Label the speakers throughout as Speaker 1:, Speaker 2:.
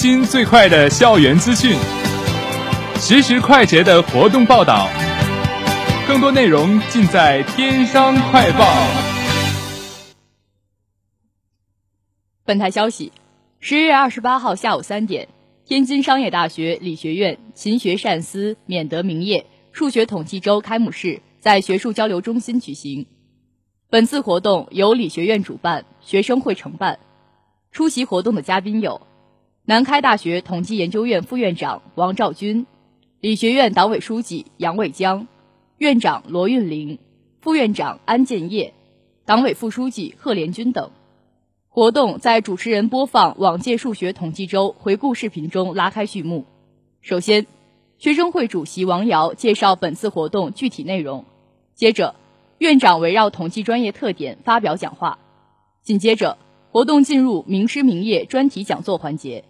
Speaker 1: 新最快的校园资讯，实时快捷的活动报道，更多内容尽在《天商快报》。
Speaker 2: 本台消息：十月二十八号下午三点，天津商业大学理学院勤学善思，免得名业数学统计周开幕式在学术交流中心举行。本次活动由理学院主办，学生会承办。出席活动的嘉宾有。南开大学统计研究院副院长王兆军，理学院党委书记杨伟江，院长罗运林，副院长安建业，党委副书记贺连军等。活动在主持人播放往届数学统计周回顾视频中拉开序幕。首先，学生会主席王瑶介绍本次活动具体内容，接着，院长围绕统计专业特点发表讲话，紧接着，活动进入名师名业专题讲座环节。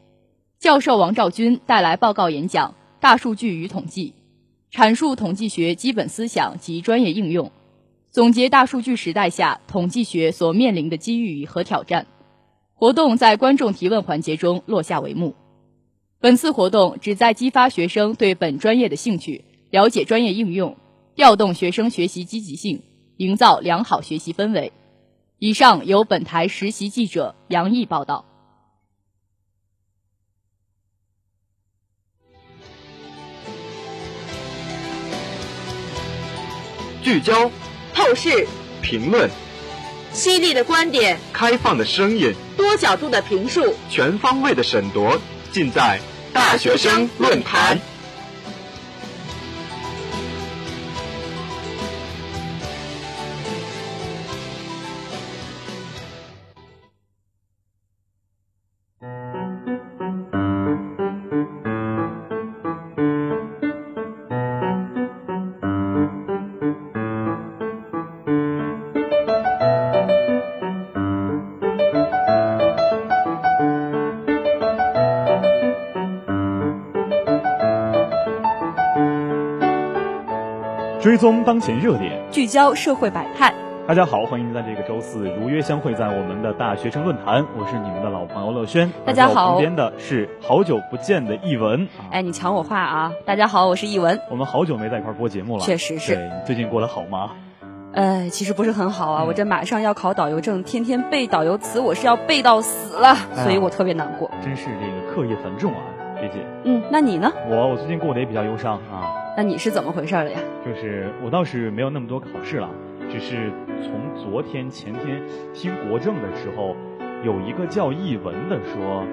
Speaker 2: 教授王兆军带来报告演讲《大数据与统计》，阐述统计学基本思想及专业应用，总结大数据时代下统计学所面临的机遇和挑战。活动在观众提问环节中落下帷幕。本次活动旨在激发学生对本专业的兴趣，了解专业应用，调动学生学习积极性，营造良好学习氛围。以上由本台实习记者杨毅报道。
Speaker 3: 聚焦、
Speaker 4: 透视、
Speaker 3: 评论、
Speaker 4: 犀利的观点、
Speaker 3: 开放的声音、
Speaker 4: 多角度的评述、
Speaker 3: 全方位的审夺，尽在大学生论坛。
Speaker 5: 追踪当前热点，
Speaker 6: 聚焦社会百态。
Speaker 5: 大家好，欢迎在这个周四如约相会在我们的大学生论坛。我是你们的老朋友乐轩。
Speaker 6: 大家好，
Speaker 5: 旁边的是好久不见的译文。
Speaker 6: 哎，你抢我话啊！大家好，我是译文。
Speaker 5: 我们好久没在一块播节目了，
Speaker 6: 确实是。
Speaker 5: 对，最近过得好吗？
Speaker 6: 呃，其实不是很好啊，我这马上要考导游证，天天背导游词，我是要背到死了，所以我特别难过。
Speaker 5: 真是这个课业繁重啊，学姐。
Speaker 6: 嗯，那你呢？
Speaker 5: 我我最近过得也比较忧伤啊。
Speaker 6: 那你是怎么回事了呀？
Speaker 5: 就是我倒是没有那么多考试了，只是从昨天前天听国政的时候，有一个叫译文的说，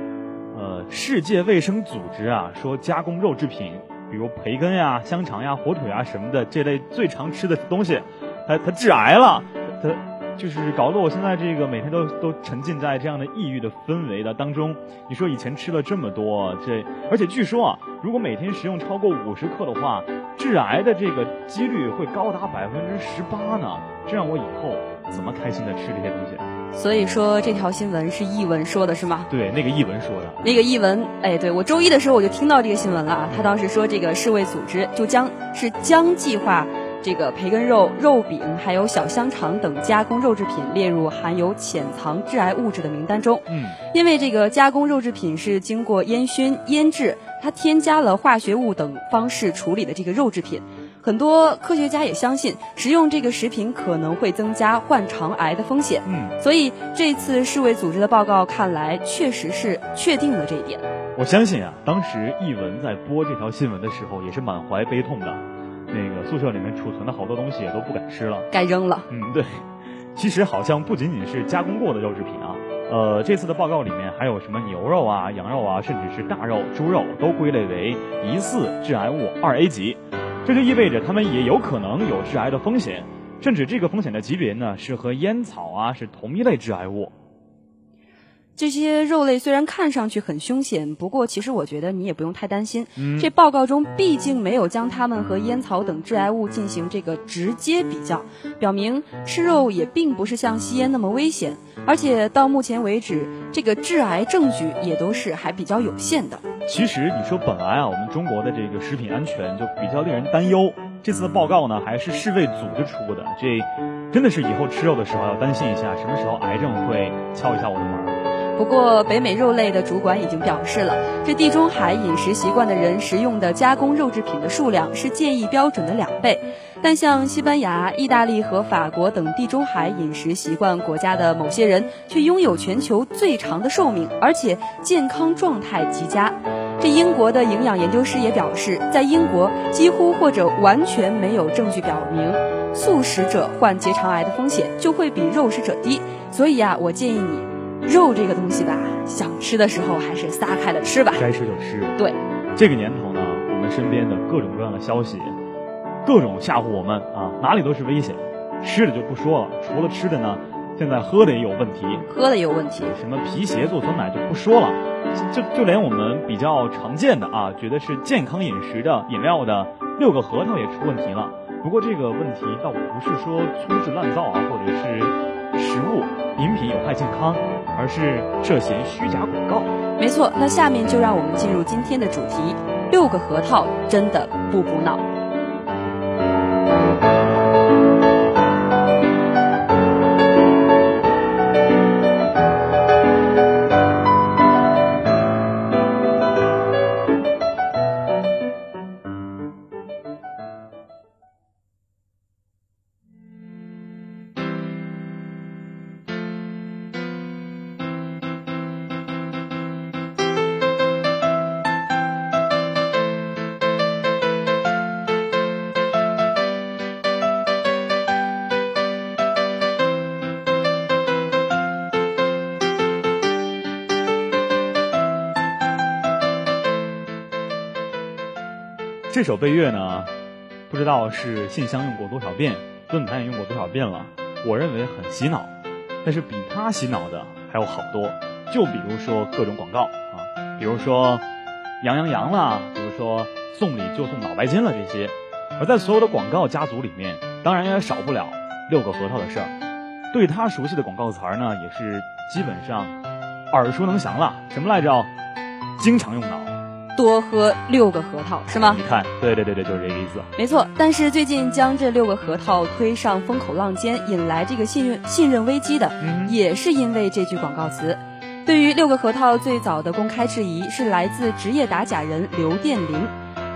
Speaker 5: 呃，世界卫生组织啊说加工肉制品，比如培根呀、香肠呀、火腿啊什么的这类最常吃的东西，它它致癌了，它。就是搞得我现在这个每天都都沉浸在这样的抑郁的氛围的当中。你说以前吃了这么多，这而且据说啊，如果每天食用超过五十克的话，致癌的这个几率会高达百分之十八呢。这让我以后怎么开心的吃这些东西？
Speaker 6: 所以说这条新闻是译文说的是吗？
Speaker 5: 对，那个译文说的。
Speaker 6: 那个译文，哎，对我周一的时候我就听到这个新闻了啊。他当时说这个世卫组织就将是将计划。这个培根肉、肉饼还有小香肠等加工肉制品列入含有潜藏致癌物质的名单中。
Speaker 5: 嗯，
Speaker 6: 因为这个加工肉制品是经过烟熏、腌制，它添加了化学物等方式处理的这个肉制品，很多科学家也相信食用这个食品可能会增加患肠癌的风险。
Speaker 5: 嗯，
Speaker 6: 所以这次世卫组织的报告看来确实是确定了这一点。
Speaker 5: 我相信啊，当时译文在播这条新闻的时候也是满怀悲痛的。那个宿舍里面储存的好多东西也都不敢吃了，
Speaker 6: 该扔了。
Speaker 5: 嗯，对。其实好像不仅仅是加工过的肉制品啊，呃，这次的报告里面还有什么牛肉啊、羊肉啊，甚至是大肉、猪肉都归类为疑似致癌物二 A 级，这就意味着它们也有可能有致癌的风险，甚至这个风险的级别呢是和烟草啊是同一类致癌物。
Speaker 6: 这些肉类虽然看上去很凶险，不过其实我觉得你也不用太担心。
Speaker 5: 嗯，
Speaker 6: 这报告中毕竟没有将它们和烟草等致癌物进行这个直接比较，表明吃肉也并不是像吸烟那么危险。而且到目前为止，这个致癌证据也都是还比较有限的。
Speaker 5: 其实你说本来啊，我们中国的这个食品安全就比较令人担忧。这次的报告呢，还是世卫组织出的，这真的是以后吃肉的时候要担心一下，什么时候癌症会敲一下我的门。
Speaker 6: 不过，北美肉类的主管已经表示了，这地中海饮食习惯的人食用的加工肉制品的数量是建议标准的两倍。但像西班牙、意大利和法国等地中海饮食习惯国家的某些人，却拥有全球最长的寿命，而且健康状态极佳。这英国的营养研究师也表示，在英国几乎或者完全没有证据表明素食者患结肠癌的风险就会比肉食者低。所以啊，我建议你。肉这个东西吧，想吃的时候还是撒开了吃吧。
Speaker 5: 该吃就吃。
Speaker 6: 对，
Speaker 5: 这个年头呢，我们身边的各种各样的消息，各种吓唬我们啊，哪里都是危险。吃的就不说了，除了吃的呢，现在喝的也有问题。
Speaker 6: 喝的也有问题。
Speaker 5: 什么皮鞋做酸奶就不说了，就就连我们比较常见的啊，觉得是健康饮食的饮料的六个核桃也出问题了。不过这个问题倒不是说粗制滥造啊，或者是食物饮品有害健康。而是涉嫌虚假广告。
Speaker 6: 没错，那下面就让我们进入今天的主题：六个核桃真的不补脑。
Speaker 5: 这首背乐呢，不知道是信箱用过多少遍，论坛也用过多少遍了。我认为很洗脑，但是比它洗脑的还有好多。就比如说各种广告啊，比如说羊羊羊啦，比如说送礼就送脑白金了这些。而在所有的广告家族里面，当然也少不了六个核桃的事儿。对他熟悉的广告词儿呢，也是基本上耳熟能详了。什么来着？经常用脑。
Speaker 6: 多喝六个核桃是吗？
Speaker 5: 你看，对对对对，就是这个意思。
Speaker 6: 没错，但是最近将这六个核桃推上风口浪尖，引来这个信任信任危机的，也是因为这句广告词。对于六个核桃最早的公开质疑，是来自职业打假人刘殿林。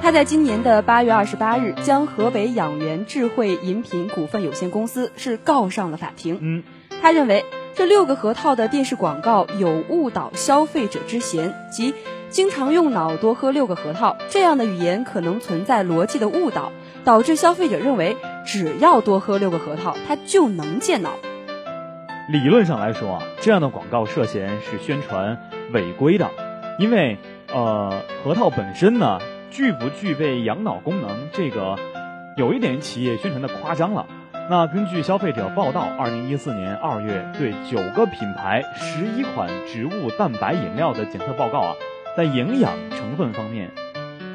Speaker 6: 他在今年的八月二十八日，将河北养元智慧饮品股份有限公司是告上了法庭。
Speaker 5: 嗯，
Speaker 6: 他认为这六个核桃的电视广告有误导消费者之嫌，即。经常用脑多喝六个核桃，这样的语言可能存在逻辑的误导，导致消费者认为只要多喝六个核桃，他就能健脑。
Speaker 5: 理论上来说啊，这样的广告涉嫌是宣传违规的，因为呃，核桃本身呢具不具备养脑功能，这个有一点企业宣传的夸张了。那根据消费者报道，二零一四年二月对九个品牌、十一款植物蛋白饮料的检测报告啊，在营养成分方面，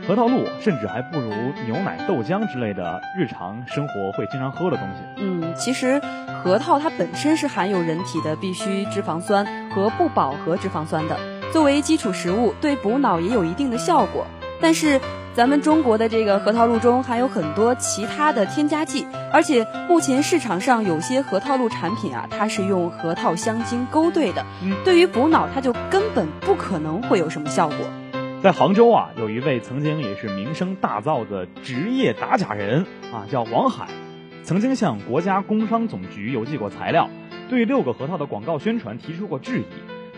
Speaker 5: 核桃露甚至还不如牛奶、豆浆之类的日常生活会经常喝的东西。
Speaker 6: 嗯，其实核桃它本身是含有人体的必需脂肪酸和不饱和脂肪酸的，作为基础食物，对补脑也有一定的效果。但是。咱们中国的这个核桃露中含有很多其他的添加剂，而且目前市场上有些核桃露产品啊，它是用核桃香精勾兑的，对于补脑它就根本不可能会有什么效果。
Speaker 5: 在杭州啊，有一位曾经也是名声大噪的职业打假人啊，叫王海，曾经向国家工商总局邮寄过材料，对六个核桃的广告宣传提出过质疑。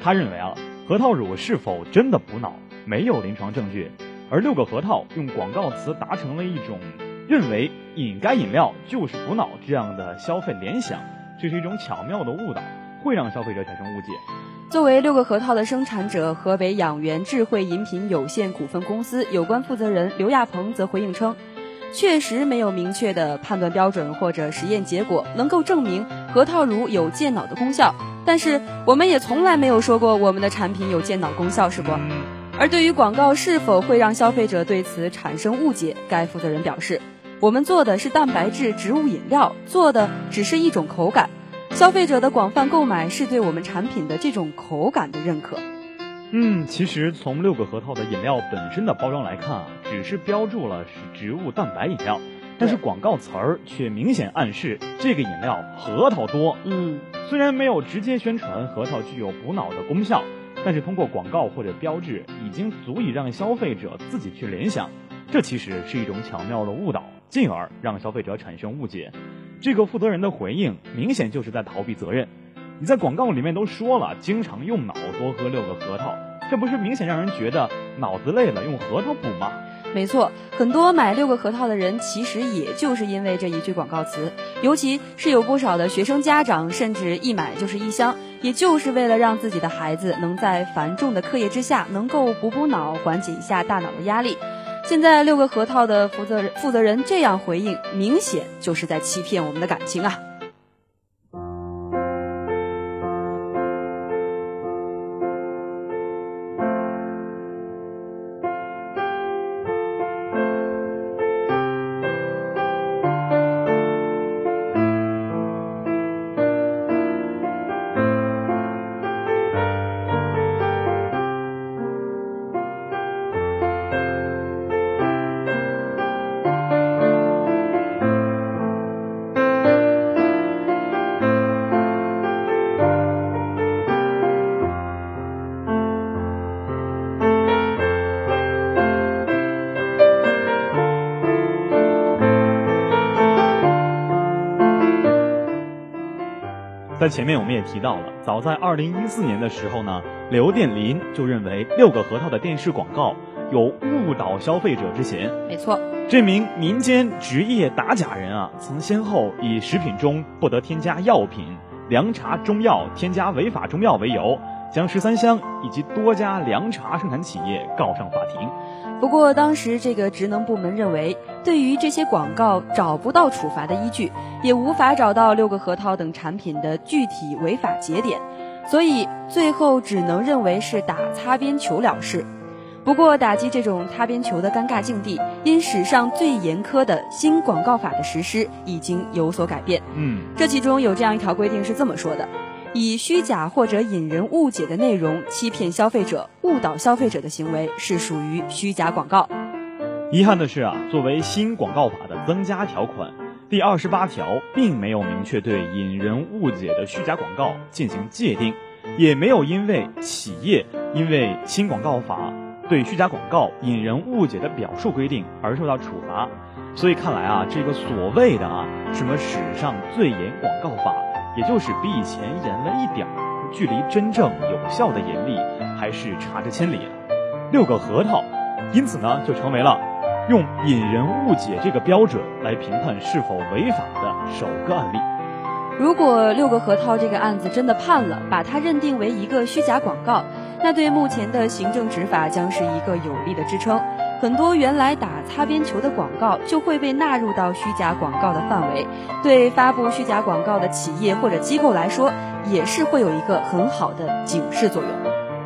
Speaker 5: 他认为啊，核桃乳是否真的补脑，没有临床证据。而六个核桃用广告词达成了一种认为饮该饮料就是补脑这样的消费联想，这是一种巧妙的误导，会让消费者产生误解。
Speaker 6: 作为六个核桃的生产者，河北养元智慧饮品有限股份公司有关负责人刘亚鹏则回应称，确实没有明确的判断标准或者实验结果能够证明核桃乳有健脑的功效，但是我们也从来没有说过我们的产品有健脑功效，是不？而对于广告是否会让消费者对此产生误解，该负责人表示：“我们做的是蛋白质植物饮料，做的只是一种口感。消费者的广泛购买是对我们产品的这种口感的认可。”
Speaker 5: 嗯，其实从六个核桃的饮料本身的包装来看啊，只是标注了是植物蛋白饮料，但是广告词儿却明显暗示这个饮料核桃多。
Speaker 6: 嗯，
Speaker 5: 虽然没有直接宣传核桃具有补脑的功效。但是通过广告或者标志，已经足以让消费者自己去联想，这其实是一种巧妙的误导，进而让消费者产生误解。这个负责人的回应明显就是在逃避责任。你在广告里面都说了，经常用脑多喝六个核桃，这不是明显让人觉得脑子累了用核桃补吗？
Speaker 6: 没错，很多买六个核桃的人，其实也就是因为这一句广告词，尤其是有不少的学生家长，甚至一买就是一箱，也就是为了让自己的孩子能在繁重的课业之下，能够补补脑，缓解一下大脑的压力。现在六个核桃的负责人负责人这样回应，明显就是在欺骗我们的感情啊！
Speaker 5: 在前面我们也提到了，早在二零一四年的时候呢，刘殿林就认为六个核桃的电视广告有误导消费者之嫌。
Speaker 6: 没错，
Speaker 5: 这名民间职业打假人啊，曾先后以食品中不得添加药品、凉茶、中药添加违法中药为由，将十三香以及多家凉茶生产企业告上法庭。
Speaker 6: 不过当时这个职能部门认为，对于这些广告找不到处罚的依据，也无法找到六个核桃等产品的具体违法节点，所以最后只能认为是打擦边球了事。不过打击这种擦边球的尴尬境地，因史上最严苛的新广告法的实施已经有所改变。
Speaker 5: 嗯，
Speaker 6: 这其中有这样一条规定是这么说的。以虚假或者引人误解的内容欺骗消费者、误导消费者的行为是属于虚假广告。
Speaker 5: 遗憾的是啊，作为新广告法的增加条款，第二十八条并没有明确对引人误解的虚假广告进行界定，也没有因为企业因为新广告法对虚假广告引人误解的表述规定而受到处罚。所以看来啊，这个所谓的啊什么史上最严广告法。也就是比以前严了一点儿，距离真正有效的严厉还是差着千里。六个核桃，因此呢，就成为了用引人误解这个标准来评判是否违法的首个案例。
Speaker 6: 如果六个核桃这个案子真的判了，把它认定为一个虚假广告，那对目前的行政执法将是一个有力的支撑。很多原来打擦边球的广告就会被纳入到虚假广告的范围，对发布虚假广告的企业或者机构来说，也是会有一个很好的警示作用。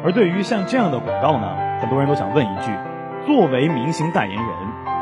Speaker 5: 而对于像这样的广告呢，很多人都想问一句：作为明星代言人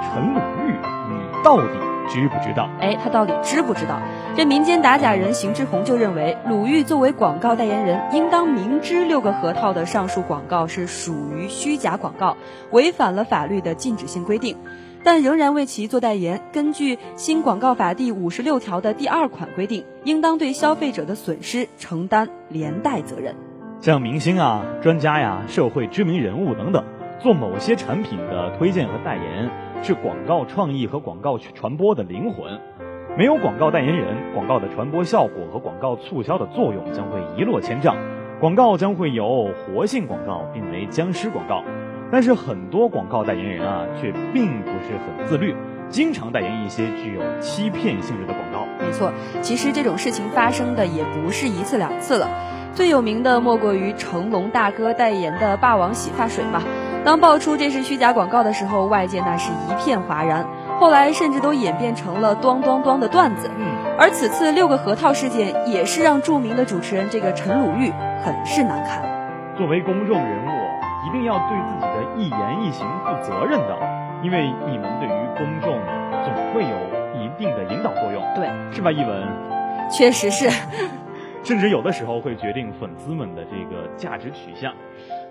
Speaker 5: 陈鲁豫，你到底？知不知道？
Speaker 6: 哎，他到底知不知道？这民间打假人邢志宏就认为，鲁豫作为广告代言人，应当明知六个核桃的上述广告是属于虚假广告，违反了法律的禁止性规定，但仍然为其做代言。根据《新广告法》第五十六条的第二款规定，应当对消费者的损失承担连带责任。
Speaker 5: 像明星啊、专家呀、社会知名人物等等，做某些产品的推荐和代言。是广告创意和广告传播的灵魂，没有广告代言人，广告的传播效果和广告促销的作用将会一落千丈，广告将会由活性广告变为僵尸广告。但是很多广告代言人啊，却并不是很自律，经常代言一些具有欺骗性质的广告。
Speaker 6: 没错，其实这种事情发生的也不是一次两次了，最有名的莫过于成龙大哥代言的霸王洗发水吧。当爆出这是虚假广告的时候，外界那是一片哗然，后来甚至都演变成了“咚咚咚”的段子。
Speaker 5: 嗯，
Speaker 6: 而此次六个核桃事件也是让著名的主持人这个陈鲁豫很是难堪。
Speaker 5: 作为公众人物，一定要对自己的一言一行负责任的，因为你们对于公众总会有一定的引导作用。
Speaker 6: 对，
Speaker 5: 是吧，一文？
Speaker 6: 确实是，
Speaker 5: 甚至有的时候会决定粉丝们的这个价值取向。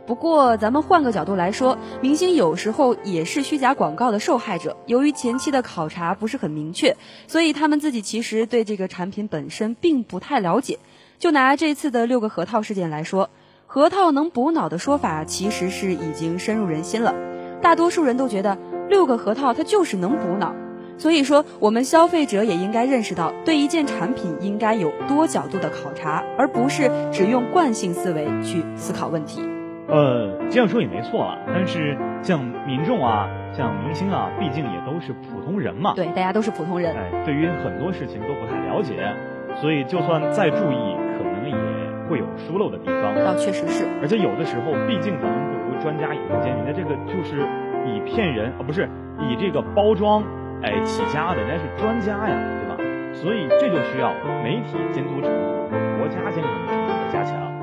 Speaker 6: 不过，咱们换个角度来说，明星有时候也是虚假广告的受害者。由于前期的考察不是很明确，所以他们自己其实对这个产品本身并不太了解。就拿这次的六个核桃事件来说，核桃能补脑的说法其实是已经深入人心了。大多数人都觉得六个核桃它就是能补脑。所以说，我们消费者也应该认识到，对一件产品应该有多角度的考察，而不是只用惯性思维去思考问题。
Speaker 5: 呃，这样说也没错啊。但是像民众啊，像明星啊，毕竟也都是普通人嘛。
Speaker 6: 对，大家都是普通人。
Speaker 5: 哎，对于很多事情都不太了解，所以就算再注意，可能也会有疏漏的地方。
Speaker 6: 倒确实是。
Speaker 5: 而且有的时候，毕竟咱们不如专家眼见，人家这个就是以骗人啊，不是以这个包装哎起家的，人家是专家呀，对吧？所以这就需要媒体监督程度和国家监管程度的加强。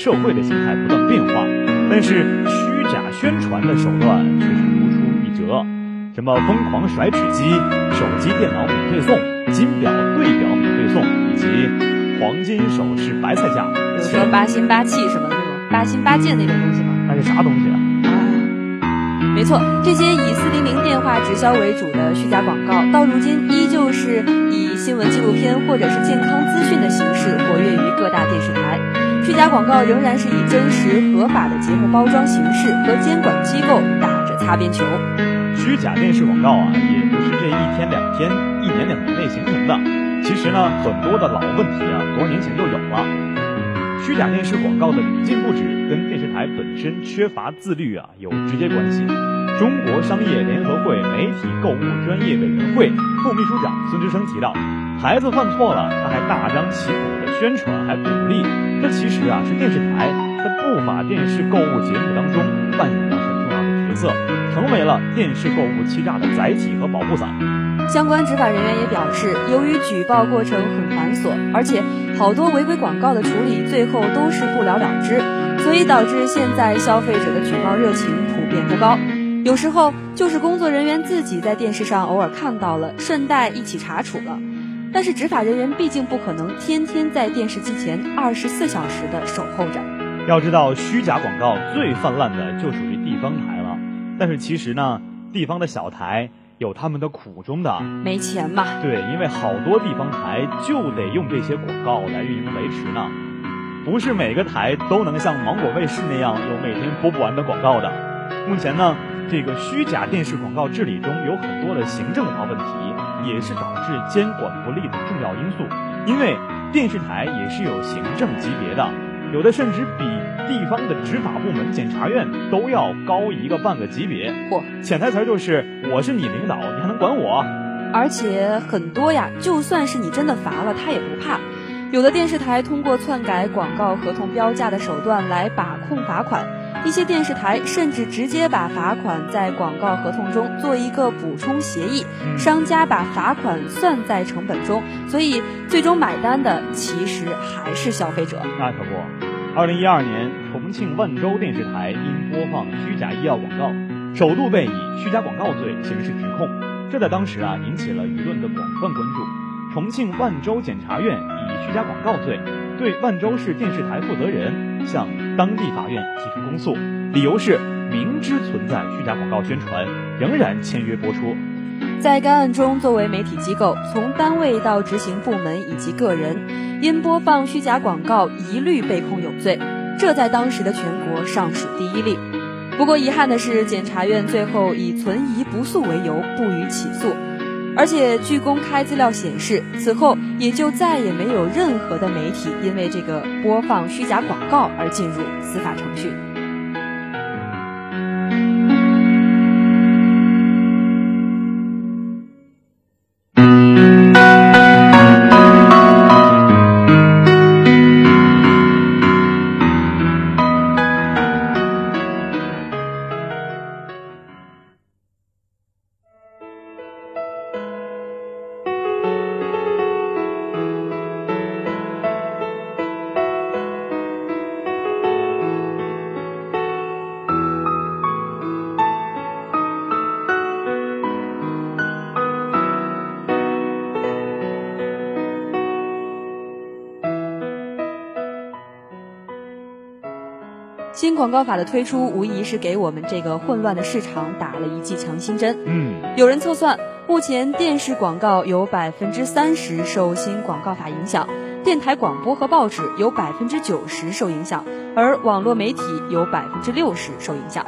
Speaker 5: 社会的形态不断变化，但是虚假宣传的手段却是如出一辙。什么疯狂甩纸机、手机、电脑免费送、金表、对表免费送，以及黄金首饰、白菜价，
Speaker 6: 比如说八心八气什么那种八心八箭那种东西吗？
Speaker 5: 那是啥东西啊？
Speaker 6: 没错，这些以四零零电话直销为主的虚假广告，到如今依旧是以新闻纪录片或者是健康资讯的形式活跃于各大电视台。虚假广告仍然是以真实合法的节目包装形式和监管机构打着擦边球。
Speaker 5: 虚假电视广告啊，也不是这一天两天、一年两年内形成的。其实呢，很多的老问题啊，多年前就有了。虚假电视广告的屡禁不止，跟电视台本身缺乏自律啊有直接关系。中国商业联合会媒体购物专业委员会副秘书长孙之生提到，孩子犯错了，他还大张旗鼓宣传，还鼓励。这其实啊是电视台在不法电视购物节目当中扮演了很重要的角色，成为了电视购物欺诈的载体和保护伞。
Speaker 6: 相关执法人员也表示，由于举报过程很繁琐，而且好多违规广告的处理最后都是不了了之，所以导致现在消费者的举报热情普遍不高。有时候就是工作人员自己在电视上偶尔看到了，顺带一起查处了。但是执法人员毕竟不可能天天在电视机前二十四小时的守候着。
Speaker 5: 要知道，虚假广告最泛滥的就属于地方台了。但是其实呢，地方的小台有他们的苦衷的，
Speaker 6: 没钱嘛。
Speaker 5: 对，因为好多地方台就得用这些广告来运营维持呢。不是每个台都能像芒果卫视那样有每天播不完的广告的。目前呢。这个虚假电视广告治理中有很多的行政化问题，也是导致监管不力的重要因素。因为电视台也是有行政级别的，有的甚至比地方的执法部门、检察院都要高一个半个级别。
Speaker 6: 嚯，
Speaker 5: 潜台词就是我是你领导，你还能管我？
Speaker 6: 而且很多呀，就算是你真的罚了，他也不怕。有的电视台通过篡改广告合同标价的手段来把控罚款。一些电视台甚至直接把罚款在广告合同中做一个补充协议，商家把罚款算在成本中，所以最终买单的其实还是消费者。
Speaker 5: 那可不，二零一二年，重庆万州电视台因播放虚假医药广告，首度被以虚假广告罪刑事指控，这在当时啊引起了舆论的广泛关注。重庆万州检察院以虚假广告罪对万州市电视台负责人向。当地法院提出公诉，理由是明知存在虚假广告宣传，仍然签约播出。
Speaker 6: 在该案中，作为媒体机构，从单位到执行部门以及个人，因播放虚假广告一律被控有罪，这在当时的全国尚属第一例。不过遗憾的是，检察院最后以存疑不诉为由不予起诉。而且，据公开资料显示，此后也就再也没有任何的媒体因为这个播放虚假广告而进入司法程序。广告法的推出，无疑是给我们这个混乱的市场打了一剂强心针。
Speaker 5: 嗯，
Speaker 6: 有人测算，目前电视广告有百分之三十受新广告法影响，电台广播和报纸有百分之九十受影响，而网络媒体有百分之六十受影响。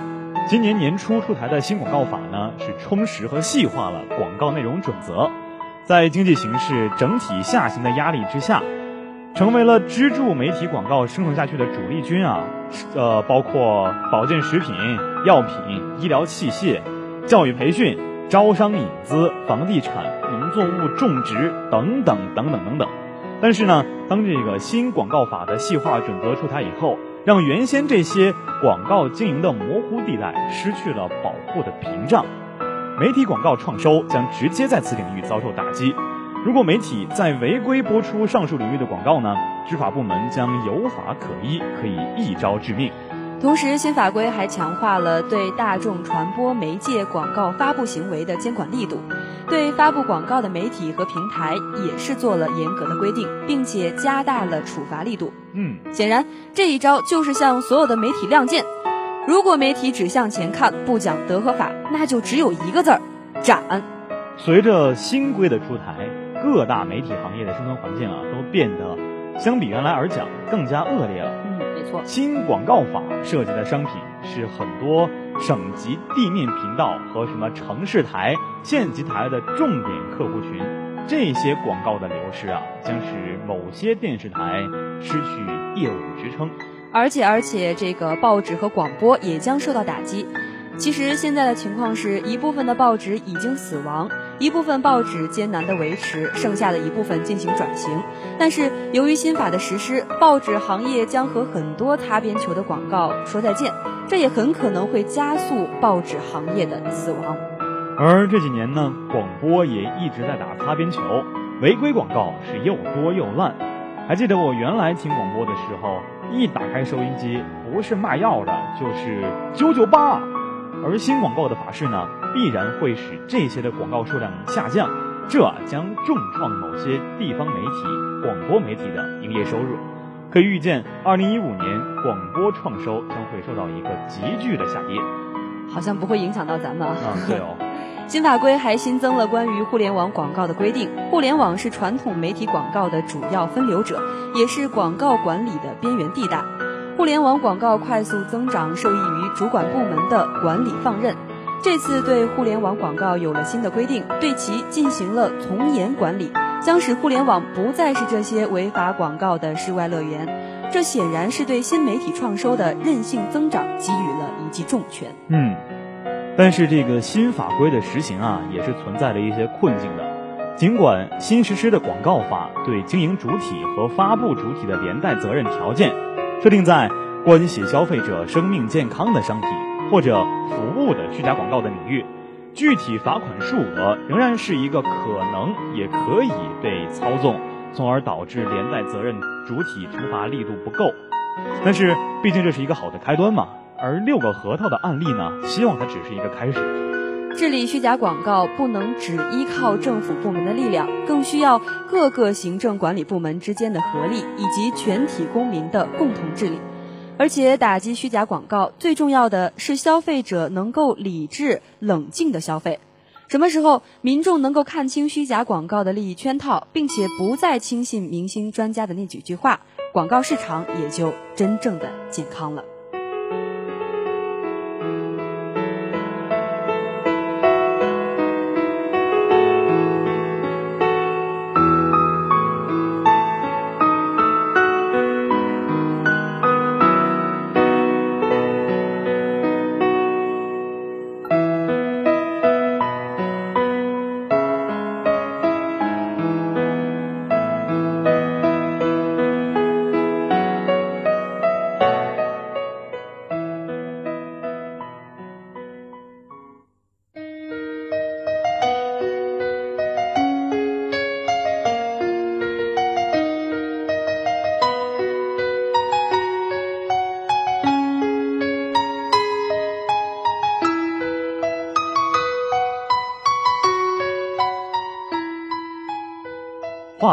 Speaker 5: 今年年初出台的新广告法呢，是充实和细化了广告内容准则，在经济形势整体下行的压力之下。成为了支柱媒体广告生存下去的主力军啊，呃，包括保健食品、药品、医疗器械、教育培训、招商引资、房地产、农作物种植等等等等等等。但是呢，当这个新广告法的细化准则出台以后，让原先这些广告经营的模糊地带失去了保护的屏障，媒体广告创收将直接在此领域遭受打击。如果媒体在违规播出上述领域的广告呢，执法部门将有法可依，可以一招致命。
Speaker 6: 同时，新法规还强化了对大众传播媒介广告发布行为的监管力度，对发布广告的媒体和平台也是做了严格的规定，并且加大了处罚力度。
Speaker 5: 嗯，
Speaker 6: 显然这一招就是向所有的媒体亮剑。如果媒体只向前看，不讲德和法，那就只有一个字儿：斩。
Speaker 5: 随着新规的出台。各大媒体行业的生存环境啊，都变得相比原来而讲更加恶劣了。
Speaker 6: 嗯，没错。
Speaker 5: 新广告法涉及的商品是很多省级地面频道和什么城市台、县级台的重点客户群，这些广告的流失啊，将使某些电视台失去业务支撑。
Speaker 6: 而且，而且这个报纸和广播也将受到打击。其实现在的情况是一部分的报纸已经死亡。一部分报纸艰难地维持，剩下的一部分进行转型。但是由于新法的实施，报纸行业将和很多擦边球的广告说再见，这也很可能会加速报纸行业的死亡。
Speaker 5: 而这几年呢，广播也一直在打擦边球，违规广告是又多又烂。还记得我原来听广播的时候，一打开收音机，不是卖药的，就是九九八。而新广告的法式呢，必然会使这些的广告数量下降，这将重创某些地方媒体、广播媒体的营业收入。可以预见，二零一五年广播创收将会受到一个急剧的下跌。
Speaker 6: 好像不会影响到咱们
Speaker 5: 啊，对哦。
Speaker 6: 新法规还新增了关于互联网广告的规定。互联网是传统媒体广告的主要分流者，也是广告管理的边缘地带。互联网广告快速增长，受益于主管部门的管理放任。这次对互联网广告有了新的规定，对其进行了从严管理，将使互联网不再是这些违法广告的世外乐园。这显然是对新媒体创收的韧性增长给予了一记重拳。
Speaker 5: 嗯。但是这个新法规的实行啊，也是存在了一些困境的。尽管新实施的广告法对经营主体和发布主体的连带责任条件设定在关系消费者生命健康的商品或者服务的虚假广告的领域，具体罚款数额仍然是一个可能也可以被操纵，从而导致连带责任主体惩罚力度不够。但是毕竟这是一个好的开端嘛。而六个核桃的案例呢，希望它只是一个开始。
Speaker 6: 治理虚假广告不能只依靠政府部门的力量，更需要各个行政管理部门之间的合力，以及全体公民的共同治理。而且，打击虚假广告最重要的是消费者能够理智冷静的消费。什么时候民众能够看清虚假广告的利益圈套，并且不再轻信明星专家的那几句话，广告市场也就真正的健康了。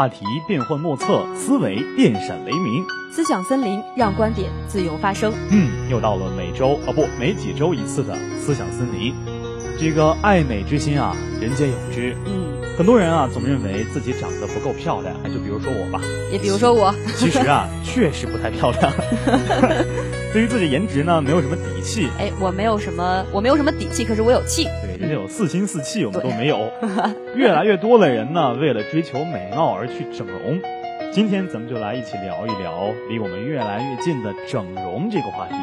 Speaker 5: 话题变幻莫测，思维电闪雷鸣，
Speaker 6: 思想森林让观点自由发声。
Speaker 5: 嗯，又到了每周啊不，每几周一次的思想森林。这个爱美之心啊，人皆有之。
Speaker 6: 嗯，
Speaker 5: 很多人啊，总认为自己长得不够漂亮。哎，就比如说我吧，
Speaker 6: 也比如说我，
Speaker 5: 其实啊，确实不太漂亮。对于自己颜值呢，没有什么底气。
Speaker 6: 哎，我没有什么，我没有什么底气，可是我有气。
Speaker 5: 对，人家有四心四气，我们都没有。越来越多的人呢，为了追求美貌而去整容。今天咱们就来一起聊一聊离我们越来越近的整容这个话题。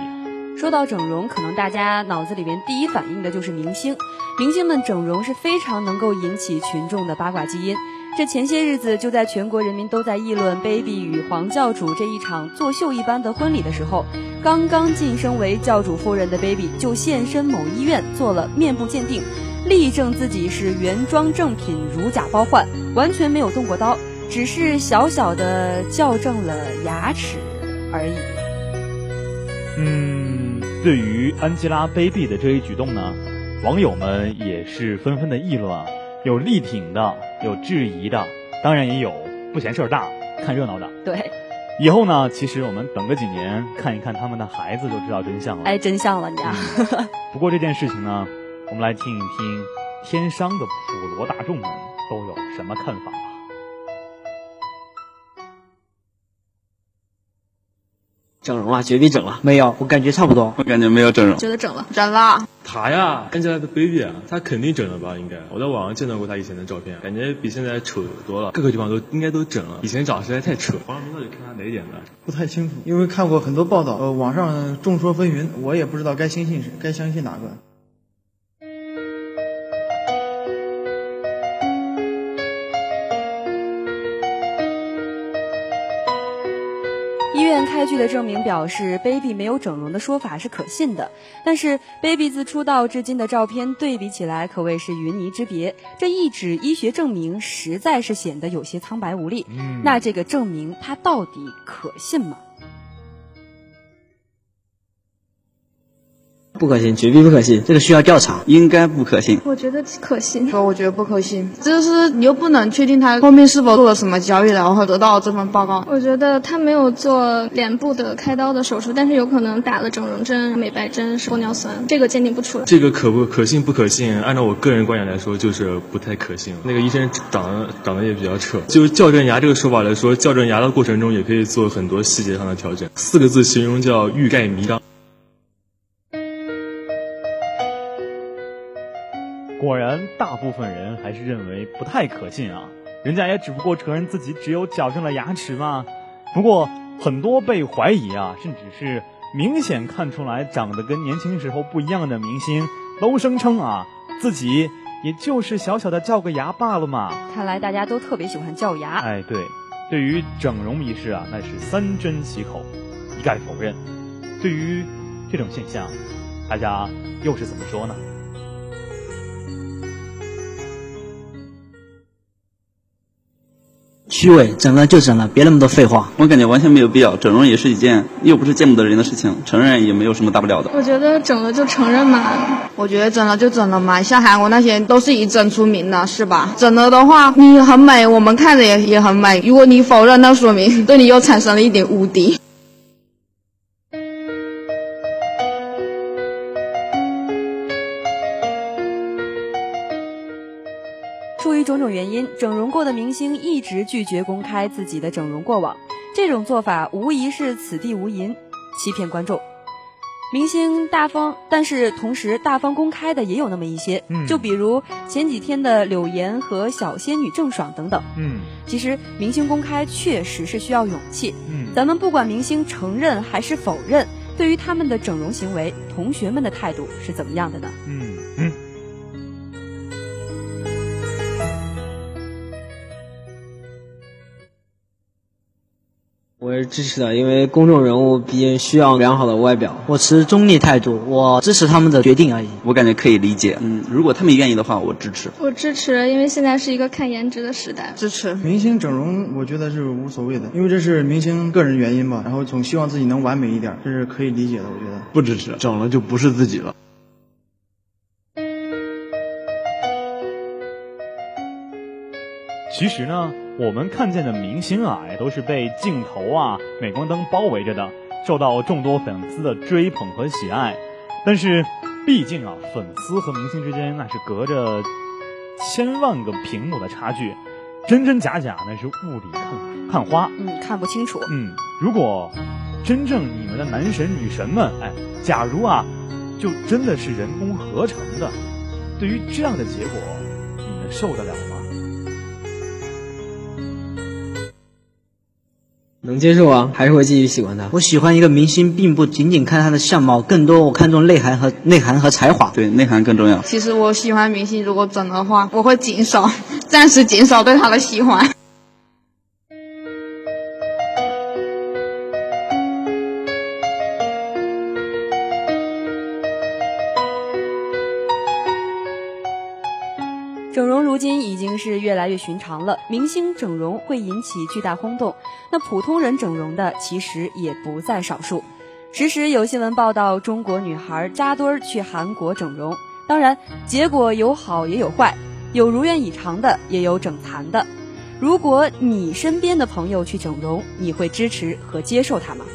Speaker 6: 说到整容，可能大家脑子里面第一反应的就是明星。明星们整容是非常能够引起群众的八卦基因。这前些日子，就在全国人民都在议论 Baby 与黄教主这一场作秀一般的婚礼的时候，刚刚晋升为教主夫人的 Baby 就现身某医院做了面部鉴定，力证自己是原装正品，如假包换，完全没有动过刀，只是小小的校正了牙齿而已。
Speaker 5: 嗯，对于安吉拉 Baby 的这一举动呢，网友们也是纷纷的议论啊。有力挺的，有质疑的，当然也有不嫌事儿大、看热闹的。
Speaker 6: 对，
Speaker 5: 以后呢，其实我们等个几年，看一看他们的孩子，就知道真相了。
Speaker 6: 哎，真相了，你啊！
Speaker 5: 不过这件事情呢，我们来听一听天商的普罗大众们都有什么看法
Speaker 7: 整容了，绝壁整了。
Speaker 8: 没有，我感觉差不多。
Speaker 9: 我感觉没有整容。
Speaker 10: 觉得整了，整了。
Speaker 11: 他呀，Angelababy 啊，他肯定整了吧？应该，我在网上见到过他以前的照片，感觉比现在丑多了，各个地方都应该都整了。以前长实在太丑。黄晓明到底看他哪一点呢？
Speaker 8: 不太清楚，因为看过很多报道，呃，网上众说纷纭，我也不知道该相信谁，该相信哪个。
Speaker 6: 开具的证明表示，baby 没有整容的说法是可信的。但是，baby 自出道至今的照片对比起来，可谓是云泥之别。这一纸医学证明实在是显得有些苍白无力。嗯，那这个证明它到底可信吗？
Speaker 7: 不可信，绝对不可信，这个需要调查，应该不可信。
Speaker 9: 我觉得可信，
Speaker 10: 说我觉得不可信，就是你又不能确定他后面是否做了什么交易，然后得到这份报告。
Speaker 9: 我觉得他没有做脸部的开刀的手术，但是有可能打了整容针、美白针、玻尿酸，这个鉴定不出来。
Speaker 11: 这个可不可信不可信？按照我个人观点来说，就是不太可信。那个医生长得长得也比较扯，就矫正牙这个说法来说，矫正牙的过程中也可以做很多细节上的调整。四个字形容叫欲盖弥彰。
Speaker 5: 果然，大部分人还是认为不太可信啊。人家也只不过承认自己只有矫正了牙齿嘛。不过，很多被怀疑啊，甚至是明显看出来长得跟年轻时候不一样的明星，都声称啊，自己也就是小小的叫个牙罢了嘛。
Speaker 6: 看来大家都特别喜欢叫牙。
Speaker 5: 哎，对，对于整容一事啊，那是三缄其口，一概否认。对于这种现象，大家又是怎么说呢？
Speaker 7: 虚伪，整了就整了，别那么多废话。
Speaker 12: 我感觉完全没有必要，整容也是一件又不是见不得人的事情，承认也没有什么大不了的。
Speaker 9: 我觉得整了就承认嘛，
Speaker 10: 我觉得整了就整了嘛，像韩国那些都是以整出名的，是吧？整了的话，你很美，我们看着也也很美。如果你否认，那说明对你又产生了一点无敌。
Speaker 6: 种种原因，整容过的明星一直拒绝公开自己的整容过往。这种做法无疑是此地无银，欺骗观众。明星大方，但是同时大方公开的也有那么一些。嗯，就比如前几天的柳岩和小仙女郑爽等等。嗯，其实明星公开确实是需要勇气。嗯，咱们不管明星承认还是否认，对于他们的整容行为，同学们的态度是怎么样的呢？嗯嗯。
Speaker 7: 是支持的，因为公众人物毕竟需要良好的外表。我持中立态度，我支持他们的决定而已。
Speaker 12: 我感觉可以理解，嗯，如果他们愿意的话，我支持。
Speaker 9: 我支持，因为现在是一个看颜值的时代。
Speaker 10: 支持
Speaker 8: 明星整容，我觉得是无所谓的，因为这是明星个人原因吧，然后总希望自己能完美一点，这是可以理解的。我觉得
Speaker 11: 不支持，整了就不是自己了。
Speaker 5: 其实呢。我们看见的明星啊，也都是被镜头啊、镁光灯包围着的，受到众多粉丝的追捧和喜爱。但是，毕竟啊，粉丝和明星之间那是隔着千万个屏幕的差距，真真假假那是雾里看看花，
Speaker 6: 嗯，看不清楚。
Speaker 5: 嗯，如果真正你们的男神女神们，哎，假如啊，就真的是人工合成的，对于这样的结果，你们受得了吗？
Speaker 7: 能接受啊，还是会继续喜欢他。我喜欢一个明星，并不仅仅看他的相貌，更多我看重内涵和内涵和才华。
Speaker 12: 对，内涵更重要。
Speaker 10: 其实我喜欢明星，如果整的话，我会减少，暂时减少对他的喜欢。
Speaker 6: 越寻常了，明星整容会引起巨大轰动，那普通人整容的其实也不在少数。时时有新闻报道中国女孩扎堆儿去韩国整容，当然结果有好也有坏，有如愿以偿的，也有整残的。如果你身边的朋友去整容，你会支持和接受他吗？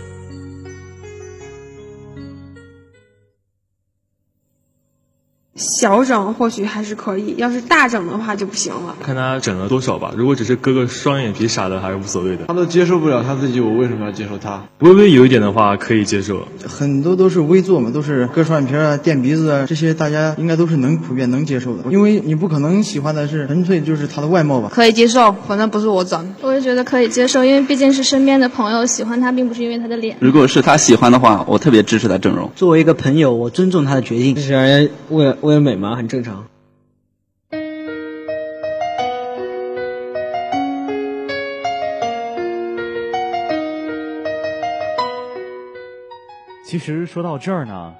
Speaker 10: 小整或许还是可以，要是大整的话就不行了。
Speaker 11: 看他整了多少吧，如果只是割个双眼皮啥的，还是无所谓的。
Speaker 8: 他都接受不了他自己，我为什么要接受他？
Speaker 11: 微微有一点的话可以接受，
Speaker 8: 很多都是微做嘛，都是割双眼皮啊、垫鼻子啊，这些大家应该都是能普遍能接受的。因为你不可能喜欢的是纯粹就是他的外貌吧？
Speaker 10: 可以接受，反正不是我整。
Speaker 9: 我也觉得可以接受，因为毕竟是身边的朋友喜欢他，并不是因为他的脸。
Speaker 12: 如果是他喜欢的话，我特别支持他整容。
Speaker 7: 作为一个朋友，我尊重他的决定。这是为了为了美吗？很正。常。
Speaker 5: 其实说到这儿呢，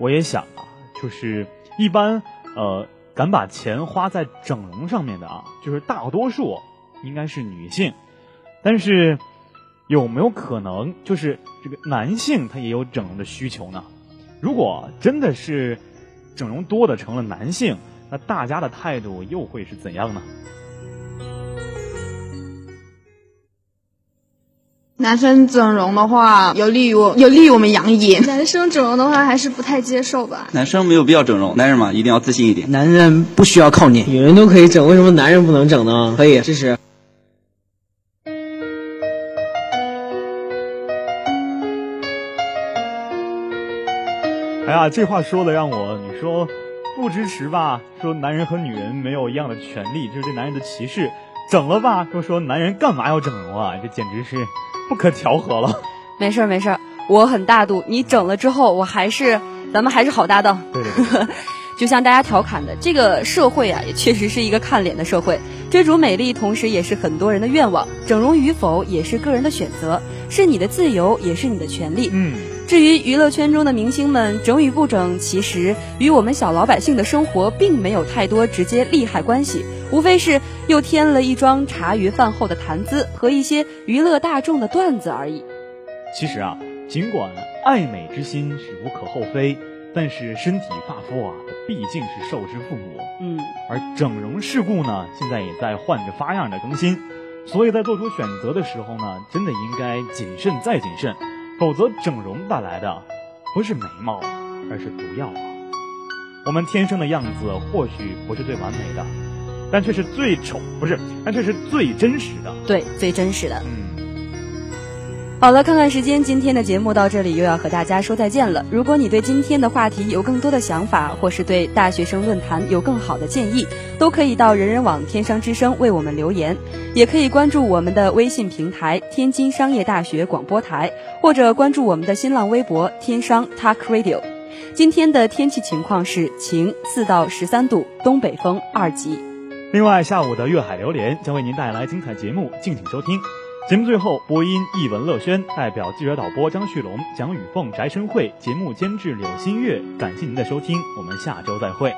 Speaker 5: 我也想啊，就是一般呃敢把钱花在整容上面的啊，就是大多数应该是女性，但是有没有可能就是这个男性他也有整容的需求呢？如果真的是整容多的成了男性，那大家的态度又会是怎样呢？
Speaker 10: 男生整容的话，有利于我，有利于我们养眼。
Speaker 9: 男生整容的话，还是不太接受吧。
Speaker 12: 男生没有必要整容，男人嘛，一定要自信一点。
Speaker 7: 男人不需要靠脸，女人都可以整，为什么男人不能整呢？可以，支持。
Speaker 5: 哎呀，这话说的让我，你说不支持吧？说男人和女人没有一样的权利，就是对男人的歧视。整了吧？又说男人干嘛要整容啊？这简直是。不可调和了，
Speaker 6: 没事儿没事儿，我很大度。你整了之后，我还是咱们还是好搭档。
Speaker 5: 对对对，
Speaker 6: 就像大家调侃的，这个社会啊，也确实是一个看脸的社会。追逐美丽，同时也是很多人的愿望。整容与否也是个人的选择，是你的自由，也是你的权利。
Speaker 5: 嗯。
Speaker 6: 至于娱乐圈中的明星们整与不整，其实与我们小老百姓的生活并没有太多直接利害关系，无非是又添了一桩茶余饭后的谈资和一些娱乐大众的段子而已。
Speaker 5: 其实啊，尽管爱美之心是无可厚非，但是身体发肤啊，毕竟是受之父母。
Speaker 6: 嗯。
Speaker 5: 而整容事故呢，现在也在换着花样的更新，所以在做出选择的时候呢，真的应该谨慎再谨慎。否则，整容带来的不是美貌，而是毒药啊！我们天生的样子或许不是最完美的，但却是最丑，不是，但却是最真实的。
Speaker 6: 对，最真实的。
Speaker 5: 嗯。
Speaker 6: 好了，看看时间，今天的节目到这里又要和大家说再见了。如果你对今天的话题有更多的想法，或是对大学生论坛有更好的建议，都可以到人人网天商之声为我们留言，也可以关注我们的微信平台天津商业大学广播台，或者关注我们的新浪微博天商 Talk Radio。今天的天气情况是晴，四到十三度，东北风二级。
Speaker 5: 另外，下午的粤海榴莲将为您带来精彩节目，敬请收听。节目最后，播音译文乐轩代表记者导播张旭龙、蒋雨凤、翟申慧，节目监制柳新月。感谢您的收听，我们下周再会。